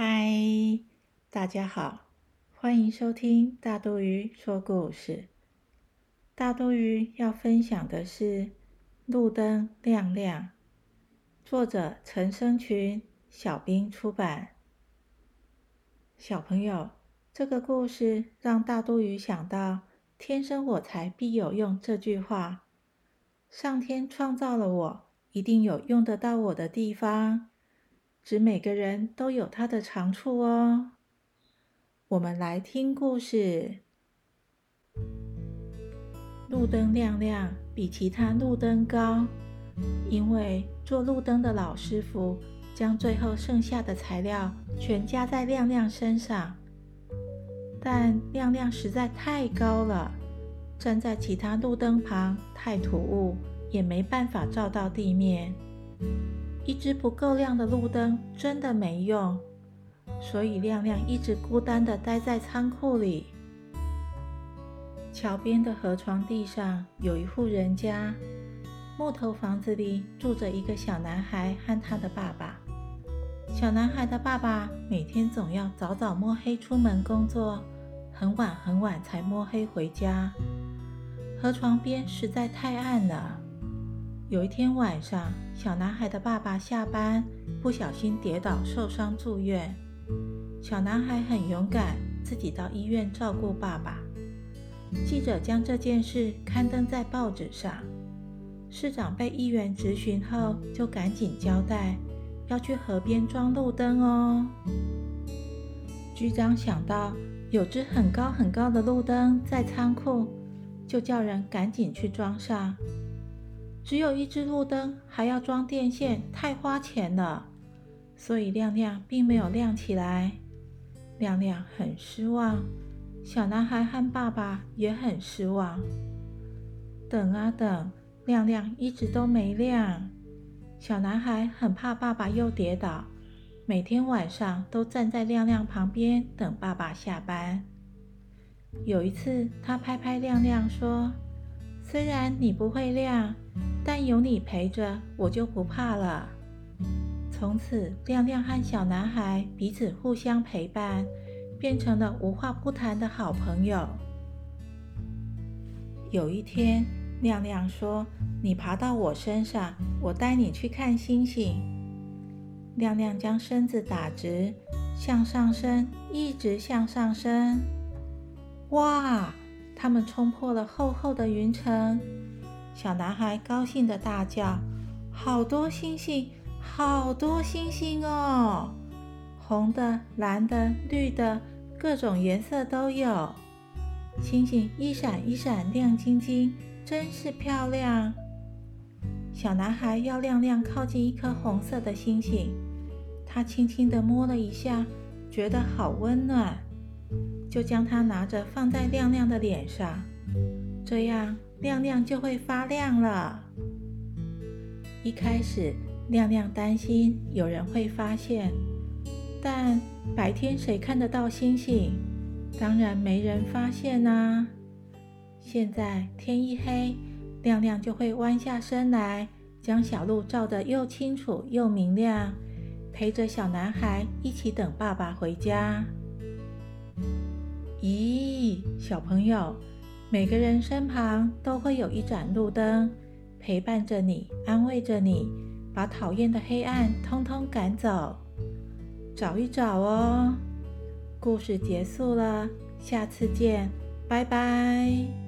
嗨大家好，欢迎收听大多鱼说故事。大多鱼要分享的是《路灯亮亮》，作者陈生群，小兵出版。小朋友，这个故事让大多鱼想到“天生我材必有用”这句话。上天创造了我，一定有用得到我的地方。指每个人都有他的长处哦。我们来听故事。路灯亮亮，比其他路灯高，因为做路灯的老师傅将最后剩下的材料全加在亮亮身上。但亮亮实在太高了，站在其他路灯旁太突兀，也没办法照到地面。一只不够亮的路灯真的没用。所以亮亮一直孤单地待在仓库里。桥边的河床地上有一户人家，木头房子里住着一个小男孩和他的爸爸。小男孩的爸爸每天总要早早摸黑出门工作，很晚很晚才摸黑回家。河床边实在太暗了。有一天晚上，小男孩的爸爸下班不小心跌倒受伤住院。小男孩很勇敢，自己到医院照顾爸爸。记者将这件事刊登在报纸上。市长被议员质询后，就赶紧交代要去河边装路灯哦。局长想到有只很高很高的路灯在仓库，就叫人赶紧去装上。只有一只路灯，还要装电线，太花钱了，所以亮亮并没有亮起来。亮亮很失望，小男孩和爸爸也很失望。等啊等，亮亮一直都没亮。小男孩很怕爸爸又跌倒，每天晚上都站在亮亮旁边等爸爸下班。有一次，他拍拍亮亮说：“虽然你不会亮，但有你陪着，我就不怕了。”从此，亮亮和小男孩彼此互相陪伴，变成了无话不谈的好朋友。有一天，亮亮说：“你爬到我身上，我带你去看星星。”亮亮将身子打直，向上升，一直向上升。哇！他们冲破了厚厚的云层。小男孩高兴地大叫：“好多星星！”好多星星哦，红的、蓝的、绿的，各种颜色都有。星星一闪一闪，亮晶晶，真是漂亮。小男孩要亮亮靠近一颗红色的星星，他轻轻地摸了一下，觉得好温暖，就将它拿着放在亮亮的脸上，这样亮亮就会发亮了。一开始。亮亮担心有人会发现，但白天谁看得到星星？当然没人发现啊！现在天一黑，亮亮就会弯下身来，将小路照得又清楚又明亮，陪着小男孩一起等爸爸回家。咦，小朋友，每个人身旁都会有一盏路灯，陪伴着你，安慰着你。把讨厌的黑暗通通赶走，找一找哦。故事结束了，下次见，拜拜。